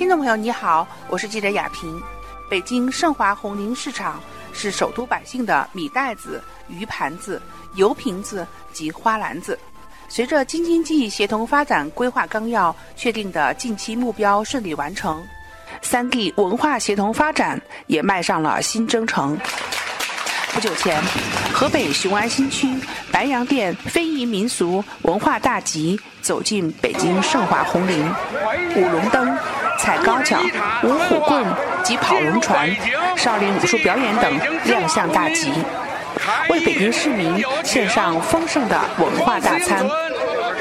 听众朋友，你好，我是记者雅萍。北京盛华红林市场是首都百姓的米袋子、鱼盘子、油瓶子及花篮子。随着京津冀协同发展规划纲要确定的近期目标顺利完成，三地文化协同发展也迈上了新征程。不久前，河北雄安新区白洋淀非遗民俗文化大集走进北京盛华红林，舞龙灯、踩高脚、舞虎棍及跑龙船、少林武术表演等亮相大集，为北京市民献上丰盛的文化大餐。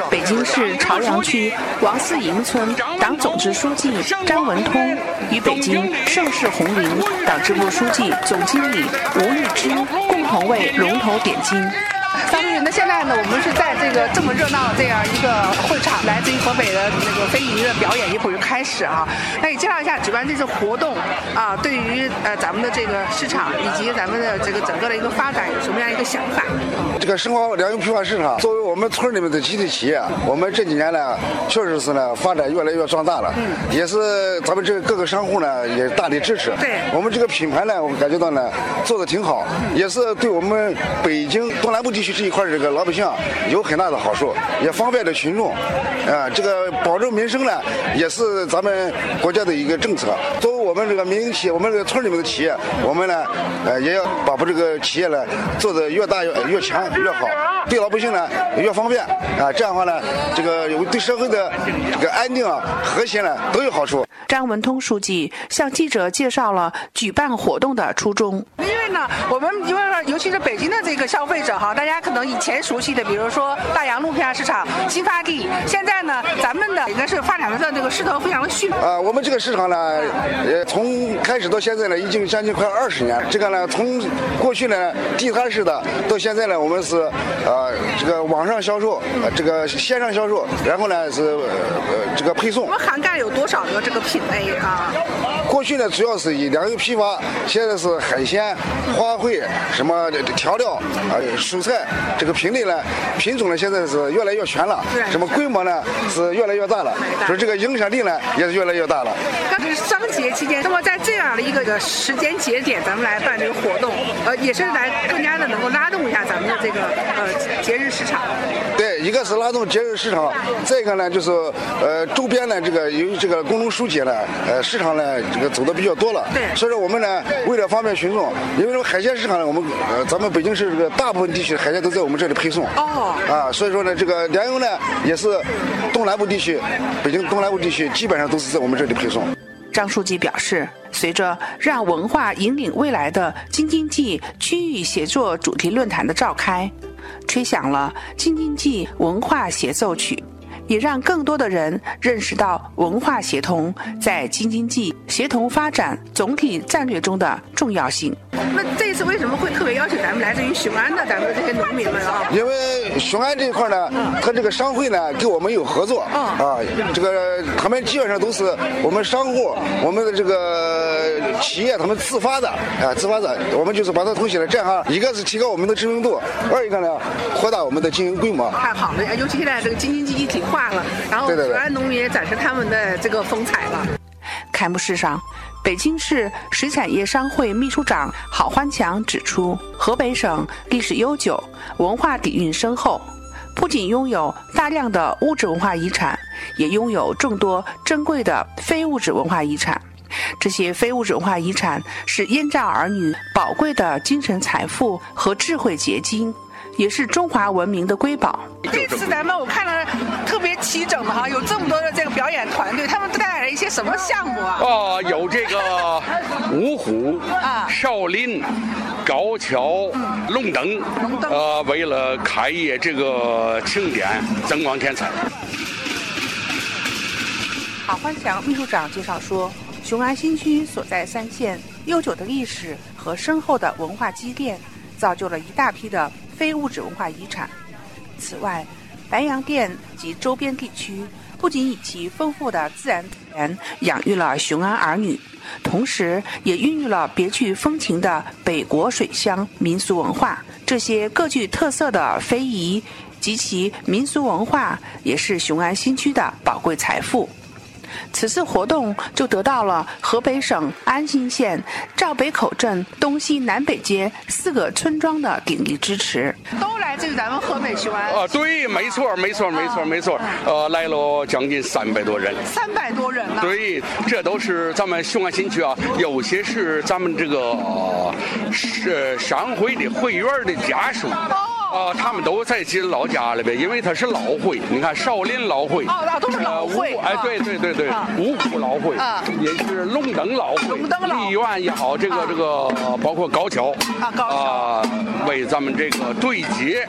北京市朝阳区王四营村党总支书记张文通与北京盛世红林党支部书记、总经理吴玉芝共同为龙头点睛。张主任，那现在呢？我们是在这个这么热闹的这样一个会场，来自于河北的那个非遗的表演一会儿就开始啊。那你介绍一下举办这次活动啊，对于呃咱们的这个市场以及咱们的这个整个的一个发展有什么样一个想法？这个生活粮油批发市场作为我们村里面的集体企业，我们这几年呢，确实是呢发展越来越壮大了。嗯。也是咱们这个各个商户呢也大力支持。对。我们这个品牌呢，我们感觉到呢做的挺好，也是对我们北京东南部地必须。这一块这个老百姓有很大的好处，也方便了群众，啊，这个保证民生呢，也是咱们国家的一个政策。都我们这个民营企业，我们这个村里面的企业，我们呢，呃，也要把把这个企业呢做得越大越越强越好，对老百姓呢越方便，啊，这样的话呢，这个对社会的这个安定啊、和谐呢都有好处。张文通书记向记者介绍了举办活动的初衷。因为呢，我们因为尤其是北京的这个消费者哈，大家可能以前熟悉的，比如说大洋路批发市场新发地，现在呢，咱们的应该是发展的这个势头非常的迅猛。啊，我们这个市场呢，呃，从开始到现在呢，已经将近快二十年。这个呢，从过去呢地摊式的，到现在呢，我们是呃这个网上销售，这个线上销售，然后呢是呃这个配送。我们涵盖有多少个这个品类啊？过去呢，主要是以粮油批发，现在是海鲜、花卉、什么调料啊、蔬菜。这个品类呢，品种呢，现在是越来越全了，什么规模呢是越来越大了，说这个影响力呢也是越来越大了。刚是双节期间，那么在这样的一个时间节点，咱们来办这个活动，呃，也是来更加的能够拉动一下咱们的这个呃节日市场。对，一个是拉动节日市场，再一个呢就是呃周边呢这个由于这个工农书节呢，呃市场呢这个走的比较多了，对，所以说我们呢为了方便群众，因为这个海鲜市场呢，我们呃咱们北京市这个大部分地区海鲜都在。我们这里配送哦啊，所以说呢，这个粮油呢也是东南部地区，北京东南部地区基本上都是在我们这里配送。张书记表示，随着让文化引领未来的京津冀区域协作主题论坛的召开，吹响了京津冀文化协奏曲。也让更多的人认识到文化协同在京津冀协同发展总体战略中的重要性。那这一次为什么会特别邀请咱们来自于雄安的咱们的这些农民们啊？因为雄安这一块呢，和这个商会呢跟我们有合作啊，这个他们基本上都是我们商户、我们的这个企业他们自发的啊，自发的，我们就是把它通起来，这样一个是提高我们的知名度，二一个呢扩大我们的经营规模。太好了，尤其现在这个京津冀一体化。了，然后雄安农民也展示他们的这个风采了。开幕式上，北京市水产业商会秘书长郝欢强指出，河北省历史悠久，文化底蕴深厚，不仅拥有大量的物质文化遗产，也拥有众多珍贵的非物质文化遗产。这些非物质文化遗产是燕赵儿女宝贵的精神财富和智慧结晶。也是中华文明的瑰宝。这次咱们我看了特别齐整的哈，有这么多的这个表演团队，他们带来了一些什么项目啊？啊，有这个五虎啊、少林、高跷、龙灯，呃，为了开业这个庆典增光添彩。郝欢强秘书长介绍说，雄安新区所在三县悠久的历史和深厚的文化积淀，造就了一大批的。非物质文化遗产。此外，白洋淀及周边地区不仅以其丰富的自然资源养育了雄安儿女，同时也孕育了别具风情的北国水乡民俗文化。这些各具特色的非遗及其民俗文化，也是雄安新区的宝贵财富。此次活动就得到了河北省安新县赵北口镇东西南北街四个村庄的鼎力支持，都来自于咱们河北雄安。啊，对，没错，没错，没错，没错。呃，来了将近三百多人。三百多人了。对，这都是咱们雄安新区啊，有些是咱们这个是商会的会员的家属。啊，他们都在自己老家里边，因为他是老会，你看少林老会，哦，那都是老会，哎，对对对对，五虎老会，也是龙灯老会，立院也好，这个这个包括高桥，啊高跷，为咱们这个对接，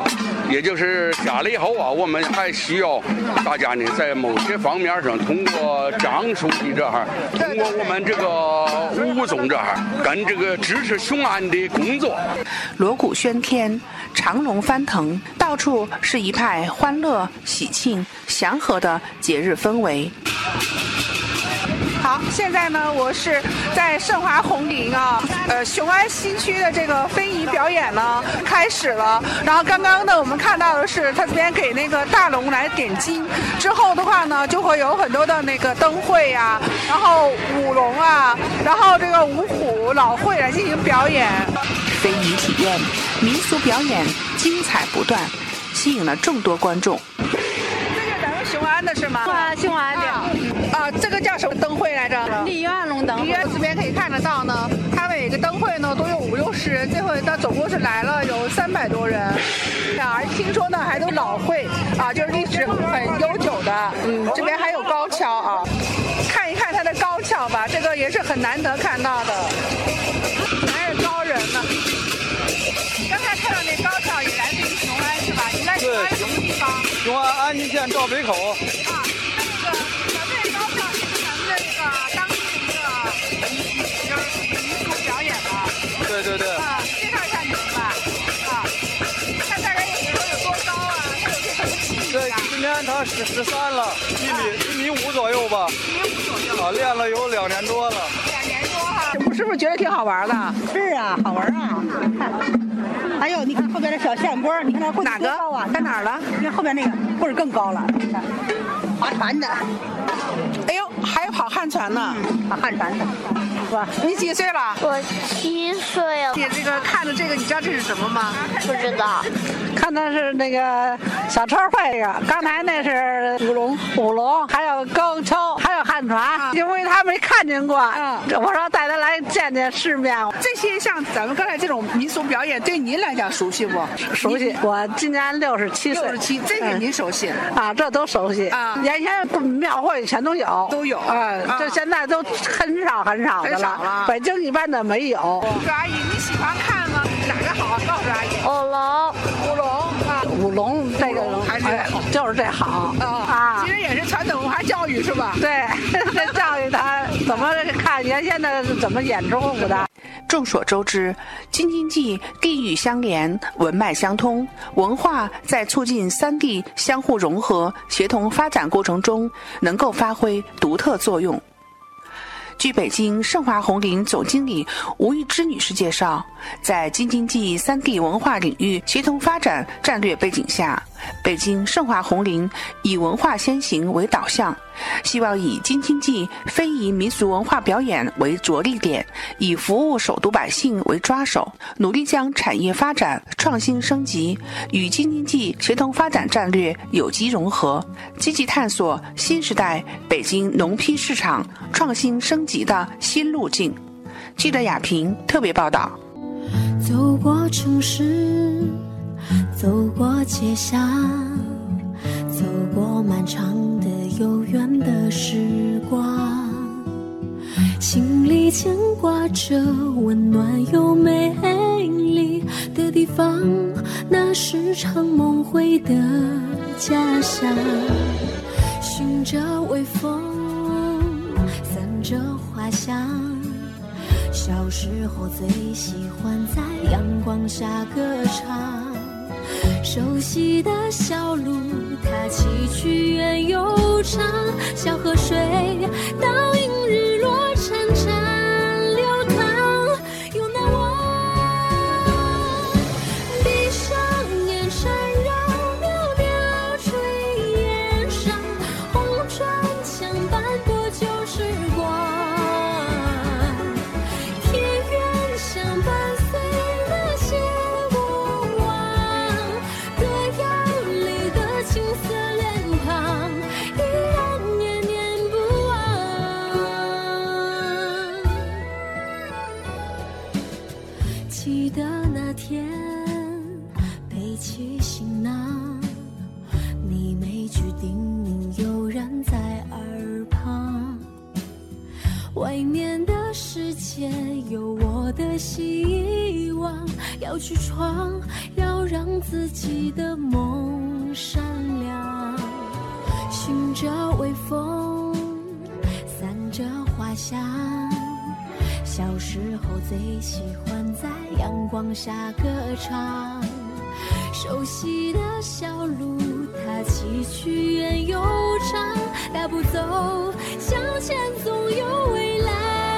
也就是下来以后啊，我们还需要大家呢，在某些方面上，通过张书记这哈，通过我们这个吴总这哈，跟这个支持雄安的工作，锣鼓喧天，长龙。翻腾，到处是一派欢乐、喜庆、祥和的节日氛围。好，现在呢，我是在盛华红林啊，呃，雄安新区的这个非遗表演呢开始了。然后刚刚呢，我们看到的是他这边给那个大龙来点睛，之后的话呢，就会有很多的那个灯会呀，然后舞龙啊，然后这个五虎老会来进行表演。非遗体验，民俗表演精彩不断，吸引了众多观众。这是咱们雄安的是吗？啊，雄安的。啊，这个叫什么灯会来着？梨园龙灯。梨园这边可以看得到呢，它每个灯会呢都有五六十人，这回它总共是来了有三百多人。啊，听说呢还都老会啊，就是历史很悠久的。嗯，这边还有高跷啊，看一看它的高跷吧，这个也是很难得看到的。还是高安安新县赵北口。啊，那个小队高跷是咱们的这个当地的一个民俗表演吧？对对对。啊，介绍一下你们吧。啊，看大家有没有多高啊？它有些什么技对，今年他十十三了，一米一米五左右吧。一米五左右。啊，练了有两年多了。两年多哈。我是不是觉得挺好玩的？是啊，好玩啊。还有，你看后边的小县官你看那棍哪个高啊？在哪儿了？你看后边那个棍儿更高了，你看，划船的。哎呦，还有跑旱船呢，跑旱船的，是吧？你几岁了？我七岁了。姐，这个看着这个，你知道这是什么吗？不知道。看的是那个小超会呀，刚才那是舞龙，舞龙，还有高跷，还有旱船，因为他没看见过。嗯，我说带他来见见世面。这些像咱们刚才这种民俗表演，对您来讲熟悉不？熟悉。我今年六十七岁。六十七，这个您熟悉？啊，这都熟悉。啊，原先庙会全都有。都有。啊，这现在都很少很少的了。北京一般的没有。阿姨，你喜欢看吗？哪个好？告诉阿姨。舞龙。舞龙啊。舞龙这个还是就是这好啊。其实也是传统文化教育是吧？对，怎么看原先的怎么演出的。众所周知，京津冀地域相连，文脉相通，文化在促进三地相互融合、协同发展过程中，能够发挥独特作用。据北京盛华红林总经理吴玉芝女士介绍，在京津冀三地文化领域协同发展战略背景下，北京盛华红林以文化先行为导向，希望以京津冀非遗民俗文化表演为着力点，以服务首都百姓为抓手，努力将产业发展创新升级与京津冀协同发展战略有机融合，积极探索新时代北京农批市场创新升级的新路径。记者亚平特别报道。走过城市。走过街巷，走过漫长的悠远的时光，心里牵挂着温暖又美丽的地方，那是常梦回的家乡。寻着微风，散着花香，小时候最喜欢在阳光下歌唱。熟悉的小路，它崎岖远又长，小河水起行囊，你每句叮咛悠然在耳旁。外面的世界有我的希望，要去闯，要让自己的梦闪亮。寻着微风，散着花香，小时候最喜欢在阳光下歌唱。熟悉的小路，它崎岖远又长，大步走向前，总有未来。